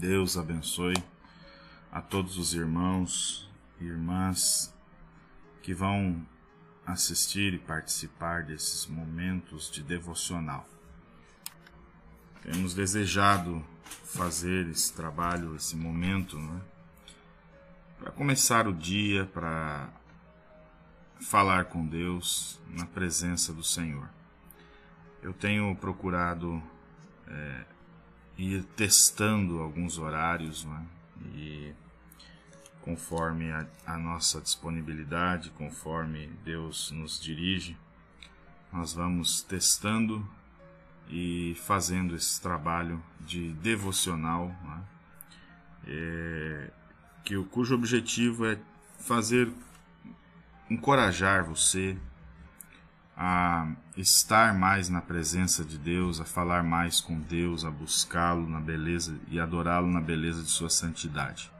Deus abençoe a todos os irmãos e irmãs que vão assistir e participar desses momentos de devocional. Temos desejado fazer esse trabalho, esse momento, né? para começar o dia, para falar com Deus na presença do Senhor. Eu tenho procurado é, ir testando alguns horários, né? e conforme a, a nossa disponibilidade, conforme Deus nos dirige, nós vamos testando e fazendo esse trabalho de devocional, né? é, que, cujo objetivo é fazer encorajar você a estar mais na presença de Deus, a falar mais com Deus, a buscá-lo na beleza e adorá-lo na beleza de sua santidade.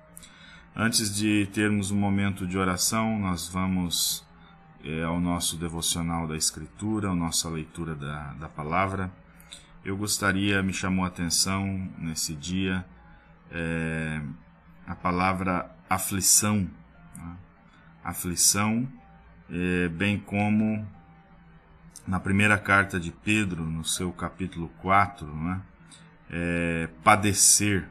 Antes de termos um momento de oração, nós vamos é, ao nosso devocional da Escritura, a nossa leitura da, da palavra. Eu gostaria, me chamou a atenção nesse dia, é, a palavra aflição. Né? Aflição, é, bem como na primeira carta de Pedro, no seu capítulo 4, né? é, padecer.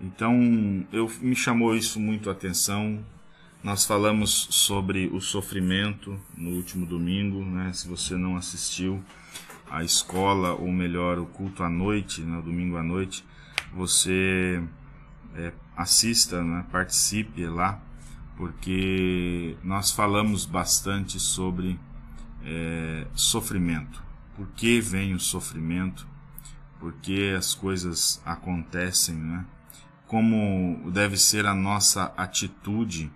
Então, eu, me chamou isso muito a atenção. Nós falamos sobre o sofrimento no último domingo, né? Se você não assistiu à escola, ou melhor, o culto à noite, no né? domingo à noite, você é, assista, né? participe lá, porque nós falamos bastante sobre é, sofrimento. Por que vem o sofrimento? Por que as coisas acontecem, né? Como deve ser a nossa atitude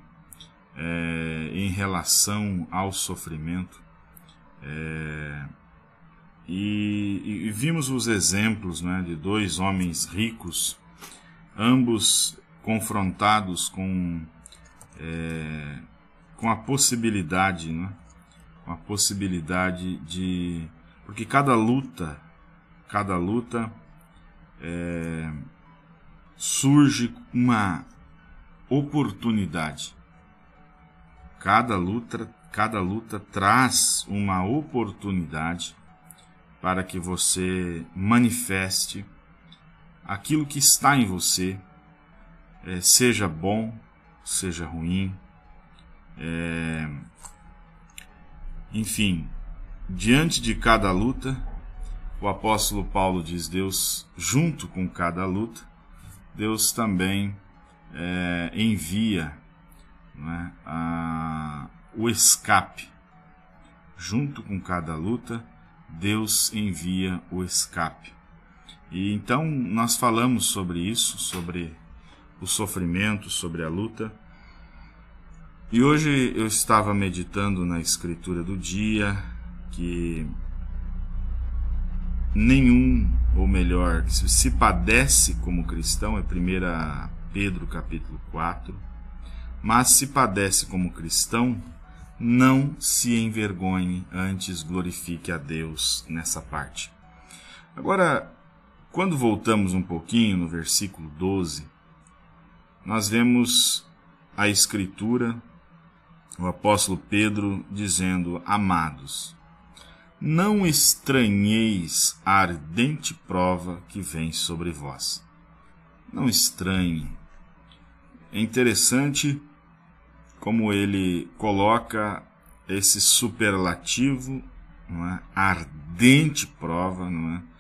é, em relação ao sofrimento. É, e, e, vimos os exemplos né, de dois homens ricos, ambos confrontados com, é, com a possibilidade né, uma possibilidade de. Porque cada luta, cada luta é, surge uma oportunidade. Cada luta, cada luta traz uma oportunidade para que você manifeste aquilo que está em você, é, seja bom, seja ruim, é, enfim, diante de cada luta, o apóstolo Paulo diz: Deus, junto com cada luta, Deus também é, envia né, a, o escape. Junto com cada luta, Deus envia o escape. E então nós falamos sobre isso, sobre o sofrimento, sobre a luta. E hoje eu estava meditando na escritura do dia que nenhum, ou melhor, se padece como cristão, é 1 Pedro capítulo 4, mas se padece como cristão, não se envergonhe, antes glorifique a Deus nessa parte. Agora, quando voltamos um pouquinho no versículo 12, nós vemos a escritura o apóstolo Pedro dizendo: Amados, não estranheis a ardente prova que vem sobre vós. Não estranhe. É interessante como ele coloca esse superlativo, é? ardente prova, é?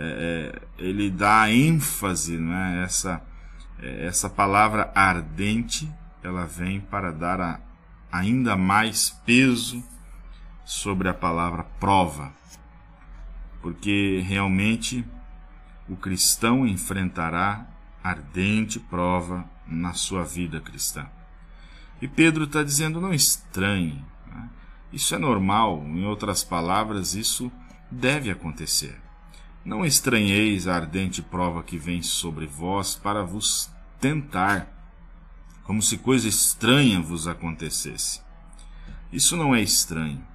É, é, ele dá ênfase, é? essa, é, essa palavra ardente, ela vem para dar a ainda mais peso sobre a palavra prova, porque realmente o cristão enfrentará ardente prova na sua vida cristã. E Pedro está dizendo: não estranhe, né? isso é normal, em outras palavras, isso deve acontecer. Não estranheis a ardente prova que vem sobre vós para vos tentar como se coisa estranha vos acontecesse. Isso não é estranho.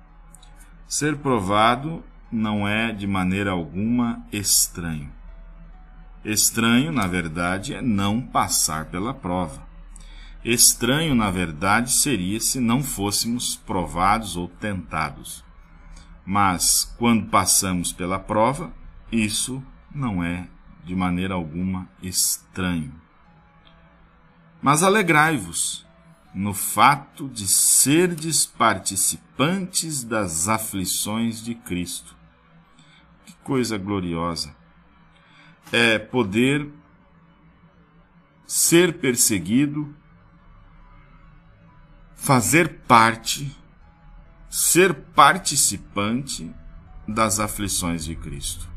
Ser provado não é de maneira alguma estranho. Estranho, na verdade, é não passar pela prova. Estranho, na verdade, seria se não fôssemos provados ou tentados. Mas, quando passamos pela prova, isso não é de maneira alguma estranho. Mas alegrai-vos no fato de serdes participantes das aflições de Cristo. Que coisa gloriosa! É poder ser perseguido, fazer parte, ser participante das aflições de Cristo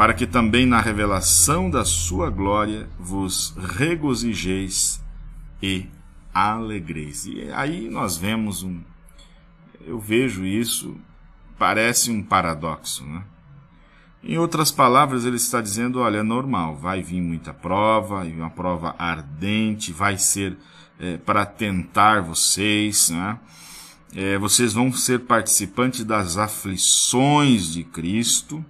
para que também na revelação da sua glória vos regozijeis e alegreis. E aí nós vemos um. Eu vejo isso, parece um paradoxo, né? Em outras palavras, ele está dizendo: olha, é normal, vai vir muita prova, e uma prova ardente, vai ser é, para tentar vocês, né? É, vocês vão ser participantes das aflições de Cristo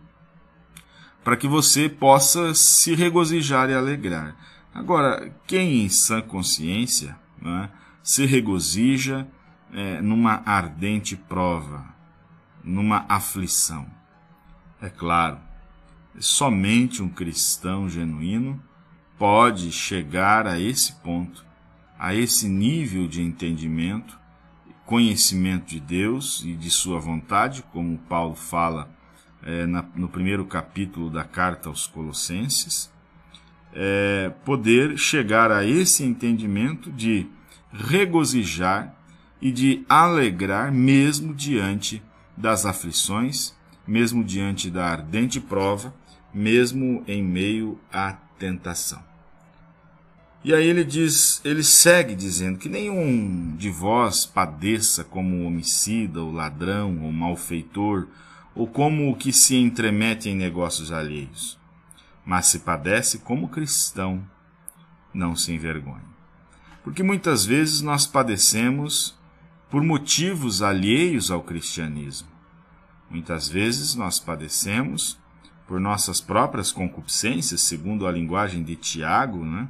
para que você possa se regozijar e alegrar. Agora, quem em sã consciência né, se regozija é, numa ardente prova, numa aflição? É claro, somente um cristão genuíno pode chegar a esse ponto, a esse nível de entendimento, conhecimento de Deus e de Sua vontade, como Paulo fala é, na, no primeiro capítulo da carta aos Colossenses, é, poder chegar a esse entendimento de regozijar e de alegrar mesmo diante das aflições, mesmo diante da ardente prova, mesmo em meio à tentação. E aí ele diz, ele segue dizendo que nenhum de vós padeça como homicida, ou ladrão, ou malfeitor, ou como o que se entremete em negócios alheios, mas se padece como cristão, não se envergonhe. Porque muitas vezes nós padecemos por motivos alheios ao cristianismo. Muitas vezes nós padecemos por nossas próprias concupiscências, segundo a linguagem de Tiago, né?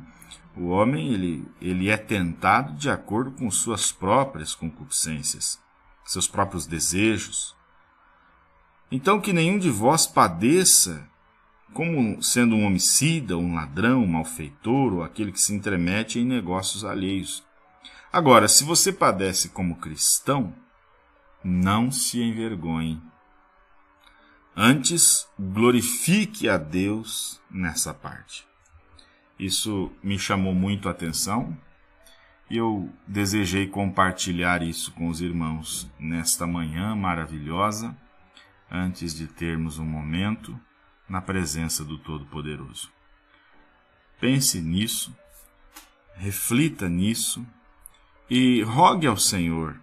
O homem ele, ele é tentado de acordo com suas próprias concupiscências, seus próprios desejos, então que nenhum de vós padeça como sendo um homicida, um ladrão, um malfeitor ou aquele que se entremete em negócios alheios. Agora, se você padece como cristão, não se envergonhe. Antes, glorifique a Deus nessa parte. Isso me chamou muito a atenção e eu desejei compartilhar isso com os irmãos nesta manhã maravilhosa antes de termos um momento na presença do Todo-Poderoso. Pense nisso, reflita nisso e rogue ao Senhor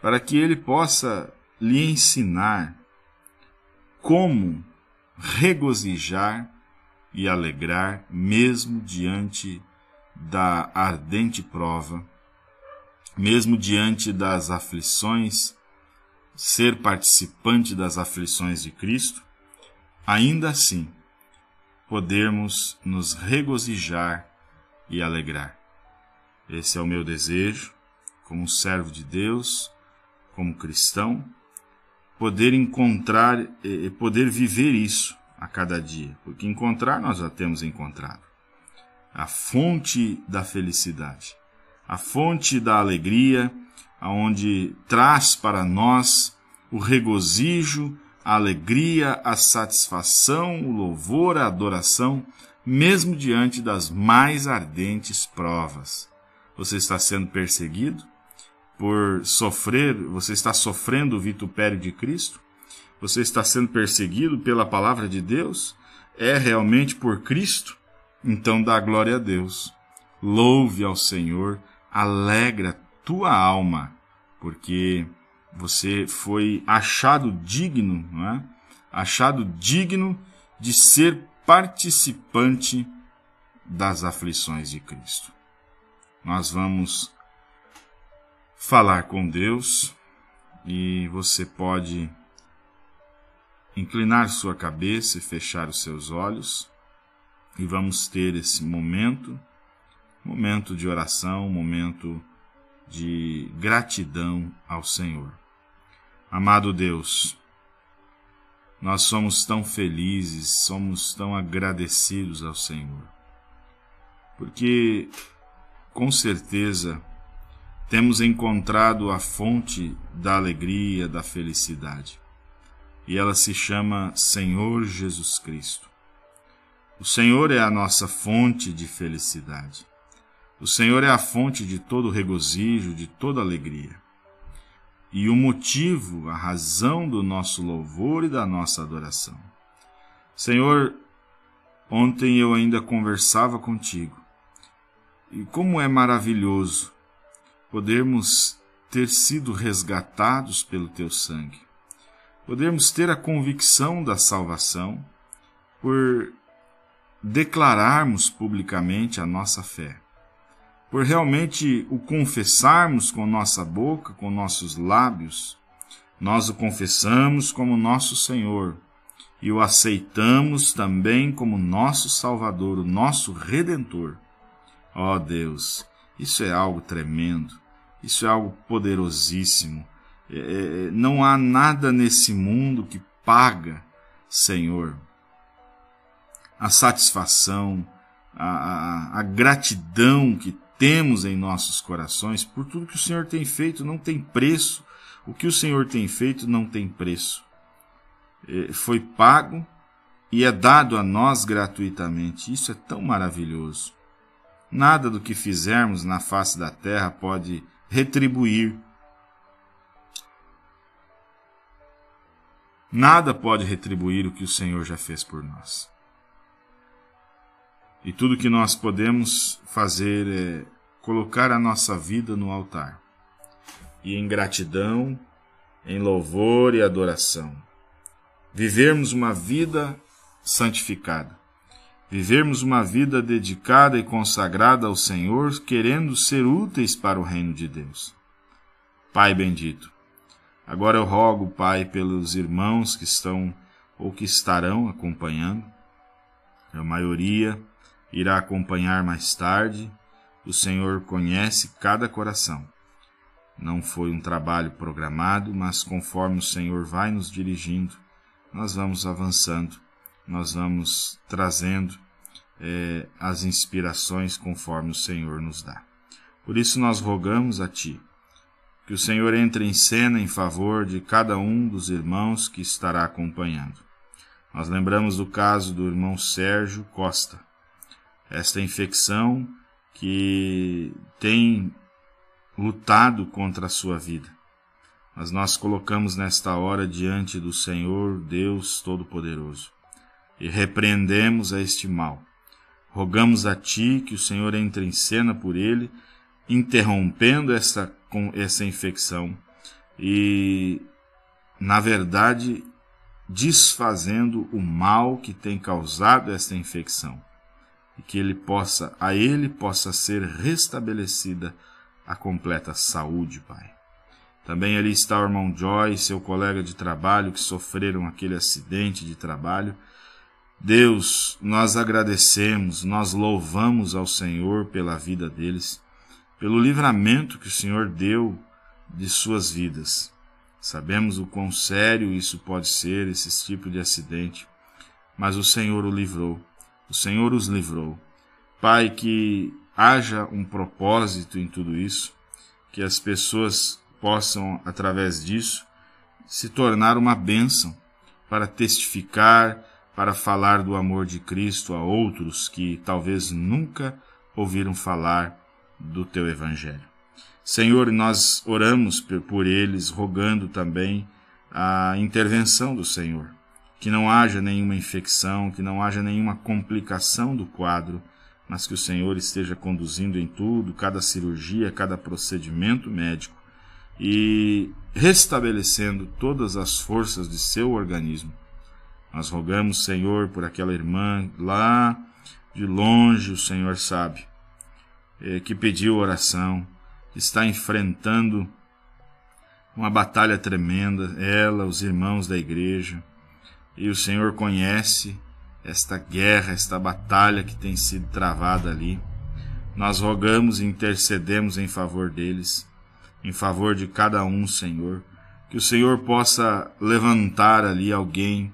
para que Ele possa lhe ensinar como regozijar e alegrar mesmo diante da ardente prova, mesmo diante das aflições ser participante das aflições de Cristo, ainda assim podermos nos regozijar e alegrar. Esse é o meu desejo, como servo de Deus, como cristão, poder encontrar e poder viver isso a cada dia, porque encontrar nós já temos encontrado. A fonte da felicidade, a fonte da alegria, aonde traz para nós o regozijo, a alegria, a satisfação, o louvor, a adoração, mesmo diante das mais ardentes provas. Você está sendo perseguido por sofrer, você está sofrendo o vitupério de Cristo? Você está sendo perseguido pela palavra de Deus? É realmente por Cristo? Então dá glória a Deus. Louve ao Senhor, alegra tua alma, porque você foi achado digno, não é? achado digno de ser participante das aflições de Cristo. Nós vamos falar com Deus e você pode inclinar sua cabeça e fechar os seus olhos e vamos ter esse momento, momento de oração, momento de gratidão ao Senhor. Amado Deus, nós somos tão felizes, somos tão agradecidos ao Senhor, porque com certeza temos encontrado a fonte da alegria, da felicidade, e ela se chama Senhor Jesus Cristo. O Senhor é a nossa fonte de felicidade. O Senhor é a fonte de todo regozijo, de toda alegria. E o motivo, a razão do nosso louvor e da nossa adoração. Senhor, ontem eu ainda conversava contigo. E como é maravilhoso podermos ter sido resgatados pelo teu sangue. Podermos ter a convicção da salvação por declararmos publicamente a nossa fé, por realmente o confessarmos com nossa boca, com nossos lábios, nós o confessamos como nosso Senhor e o aceitamos também como nosso Salvador, o nosso Redentor. Ó oh Deus, isso é algo tremendo, isso é algo poderosíssimo. É, é, não há nada nesse mundo que paga, Senhor, a satisfação, a, a, a gratidão que temos em nossos corações por tudo que o Senhor tem feito não tem preço. O que o Senhor tem feito não tem preço. É, foi pago e é dado a nós gratuitamente. Isso é tão maravilhoso. Nada do que fizermos na face da terra pode retribuir. Nada pode retribuir o que o Senhor já fez por nós. E tudo que nós podemos fazer é colocar a nossa vida no altar. E em gratidão, em louvor e adoração. Vivermos uma vida santificada. Vivermos uma vida dedicada e consagrada ao Senhor, querendo ser úteis para o reino de Deus. Pai bendito, agora eu rogo, Pai, pelos irmãos que estão ou que estarão acompanhando, a maioria irá acompanhar mais tarde. O Senhor conhece cada coração. Não foi um trabalho programado, mas conforme o Senhor vai nos dirigindo, nós vamos avançando, nós vamos trazendo é, as inspirações conforme o Senhor nos dá. Por isso nós rogamos a Ti que o Senhor entre em cena em favor de cada um dos irmãos que estará acompanhando. Nós lembramos do caso do irmão Sérgio Costa, esta infecção que tem lutado contra a sua vida. Mas nós colocamos nesta hora diante do Senhor Deus Todo-Poderoso e repreendemos a este mal. Rogamos a Ti que o Senhor entre em cena por ele, interrompendo essa, essa infecção e, na verdade, desfazendo o mal que tem causado esta infecção e que ele possa, a ele possa ser restabelecida a completa saúde, Pai. Também ali está o irmão Joy e seu colega de trabalho que sofreram aquele acidente de trabalho. Deus, nós agradecemos, nós louvamos ao Senhor pela vida deles, pelo livramento que o Senhor deu de suas vidas. Sabemos o quão sério isso pode ser, esse tipo de acidente, mas o Senhor o livrou o Senhor os livrou. Pai, que haja um propósito em tudo isso, que as pessoas possam, através disso, se tornar uma bênção para testificar, para falar do amor de Cristo a outros que talvez nunca ouviram falar do teu Evangelho. Senhor, nós oramos por eles, rogando também a intervenção do Senhor que não haja nenhuma infecção, que não haja nenhuma complicação do quadro, mas que o Senhor esteja conduzindo em tudo, cada cirurgia, cada procedimento médico e restabelecendo todas as forças de seu organismo. Nós rogamos, Senhor, por aquela irmã lá de longe, o Senhor sabe, eh, que pediu oração, está enfrentando uma batalha tremenda, ela, os irmãos da igreja, e o Senhor conhece esta guerra, esta batalha que tem sido travada ali. Nós rogamos e intercedemos em favor deles, em favor de cada um, Senhor. Que o Senhor possa levantar ali alguém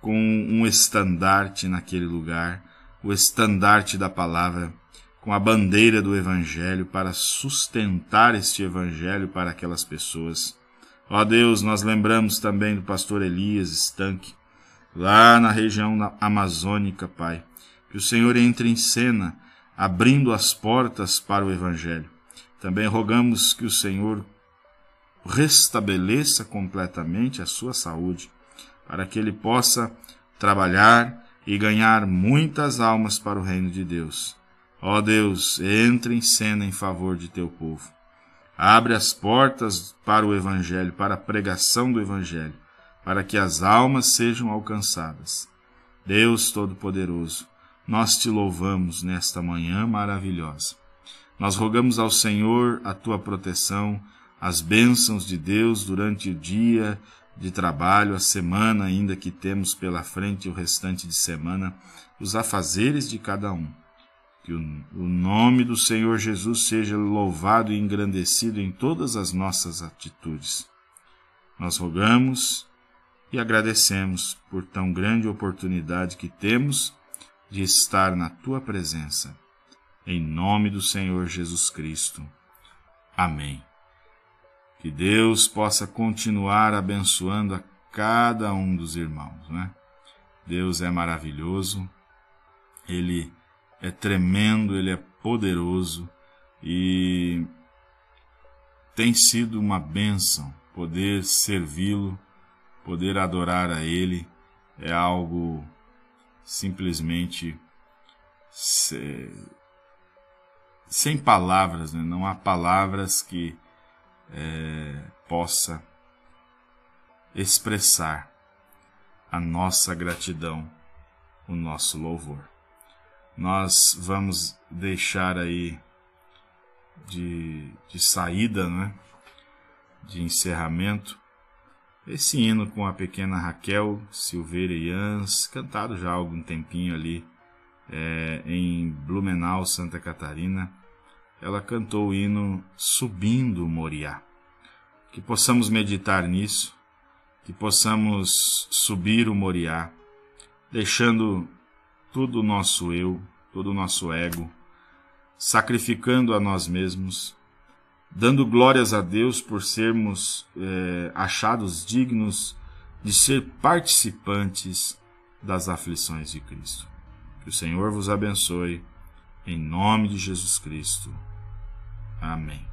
com um estandarte naquele lugar, o estandarte da palavra, com a bandeira do Evangelho para sustentar este Evangelho para aquelas pessoas. Ó Deus, nós lembramos também do pastor Elias Stanque, lá na região amazônica, Pai. Que o Senhor entre em cena abrindo as portas para o Evangelho. Também rogamos que o Senhor restabeleça completamente a sua saúde, para que ele possa trabalhar e ganhar muitas almas para o reino de Deus. Ó Deus, entre em cena em favor de teu povo. Abre as portas para o Evangelho, para a pregação do Evangelho, para que as almas sejam alcançadas. Deus Todo-Poderoso, nós te louvamos nesta manhã maravilhosa. Nós rogamos ao Senhor a tua proteção, as bênçãos de Deus durante o dia de trabalho, a semana ainda que temos pela frente o restante de semana, os afazeres de cada um. Que o, nome do Senhor Jesus seja louvado e engrandecido em todas as nossas atitudes. Nós rogamos e agradecemos por tão grande oportunidade que temos de estar na tua presença. Em nome do Senhor Jesus Cristo. Amém. Que Deus possa continuar abençoando a cada um dos irmãos, né? Deus é maravilhoso, Ele é tremendo, Ele é poderoso e tem sido uma bênção poder servi-lo, poder adorar a Ele, é algo simplesmente sem palavras, né? não há palavras que é, possa expressar a nossa gratidão, o nosso louvor. Nós vamos deixar aí de, de saída, né? de encerramento, esse hino com a pequena Raquel Silveira Ians, cantado já há algum tempinho ali é, em Blumenau, Santa Catarina, ela cantou o hino Subindo Moriá. Que possamos meditar nisso, que possamos subir o Moriá, deixando todo o nosso eu, todo o nosso ego, sacrificando a nós mesmos dando glórias a Deus por sermos é, achados dignos de ser participantes das aflições de Cristo. Que o Senhor vos abençoe, em nome de Jesus Cristo. Amém.